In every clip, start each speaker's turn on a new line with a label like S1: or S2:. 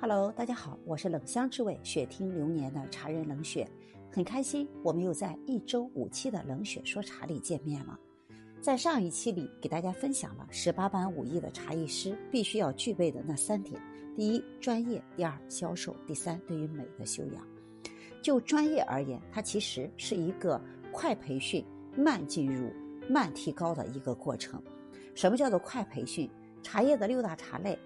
S1: Hello，大家好，我是冷香之味雪听流年的茶人冷雪，很开心我们又在一周五期的冷雪说茶里见面了。在上一期里给大家分享了十八般武艺的茶艺师必须要具备的那三点：第一，专业；第二，销售；第三，对于美的修养。就专业而言，它其实是一个快培训、慢进入、慢提高的一个过程。什么叫做快培训？茶叶的六大茶类。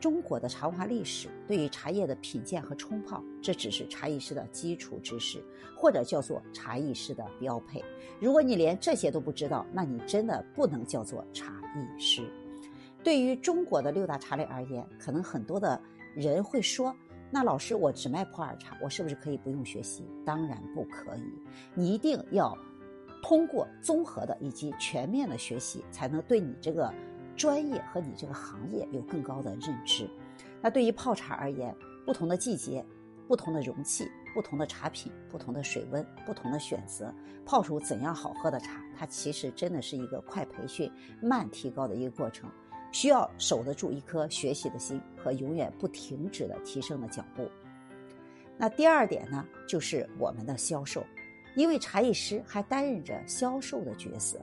S1: 中国的茶文化历史对于茶叶的品鉴和冲泡，这只是茶艺师的基础知识，或者叫做茶艺师的标配。如果你连这些都不知道，那你真的不能叫做茶艺师。对于中国的六大茶类而言，可能很多的人会说：“那老师，我只卖普洱茶，我是不是可以不用学习？”当然不可以，你一定要通过综合的以及全面的学习，才能对你这个。专业和你这个行业有更高的认知。那对于泡茶而言，不同的季节、不同的容器、不同的茶品、不同的水温、不同的选择，泡出怎样好喝的茶，它其实真的是一个快培训、慢提高的一个过程，需要守得住一颗学习的心和永远不停止的提升的脚步。那第二点呢，就是我们的销售，因为茶艺师还担任着销售的角色。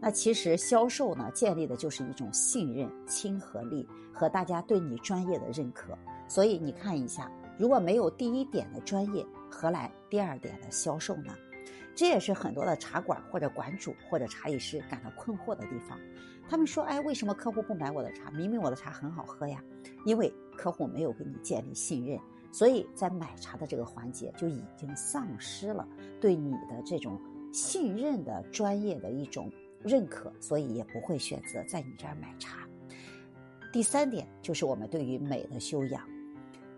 S1: 那其实销售呢，建立的就是一种信任、亲和力和大家对你专业的认可。所以你看一下，如果没有第一点的专业，何来第二点的销售呢？这也是很多的茶馆或者馆主或者茶艺师感到困惑的地方。他们说：“哎，为什么客户不买我的茶？明明我的茶很好喝呀！”因为客户没有给你建立信任，所以在买茶的这个环节就已经丧失了对你的这种信任的专业的一种。认可，所以也不会选择在你这儿买茶。第三点就是我们对于美的修养，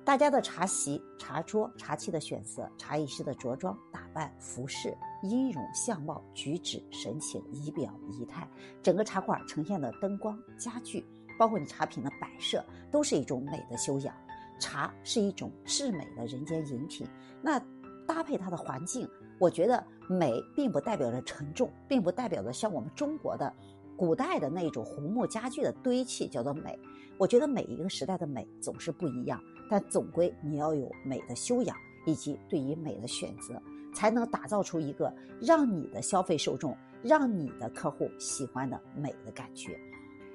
S1: 大家的茶席、茶桌、茶器的选择，茶艺师的着装打扮、服饰、音容、相貌、举止、神情、仪表、仪态，整个茶馆呈现的灯光、家具，包括你茶品的摆设，都是一种美的修养。茶是一种至美的人间饮品，那搭配它的环境。我觉得美并不代表着沉重，并不代表着像我们中国的古代的那种红木家具的堆砌叫做美。我觉得每一个时代的美总是不一样，但总归你要有美的修养以及对于美的选择，才能打造出一个让你的消费受众、让你的客户喜欢的美的感觉。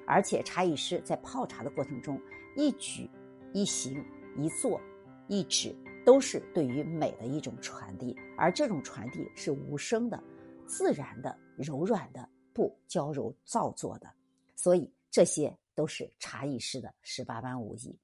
S1: 而且茶艺师在泡茶的过程中，一举一行、一坐一指。都是对于美的一种传递，而这种传递是无声的、自然的、柔软的，不娇柔造作的。所以这些都是茶艺师的十八般武艺。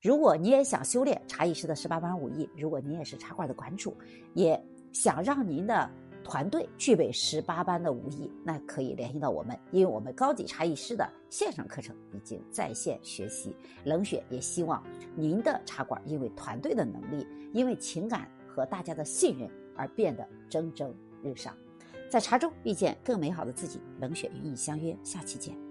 S1: 如果你也想修炼茶艺师的十八般武艺，如果你也是茶馆的馆主，也想让您的。团队具备十八般的武艺，那可以联系到我们，因为我们高级茶艺师的线上课程已经在线学习。冷雪也希望您的茶馆因为团队的能力，因为情感和大家的信任而变得蒸蒸日上，在茶中遇见更美好的自己。冷雪与你相约，下期见。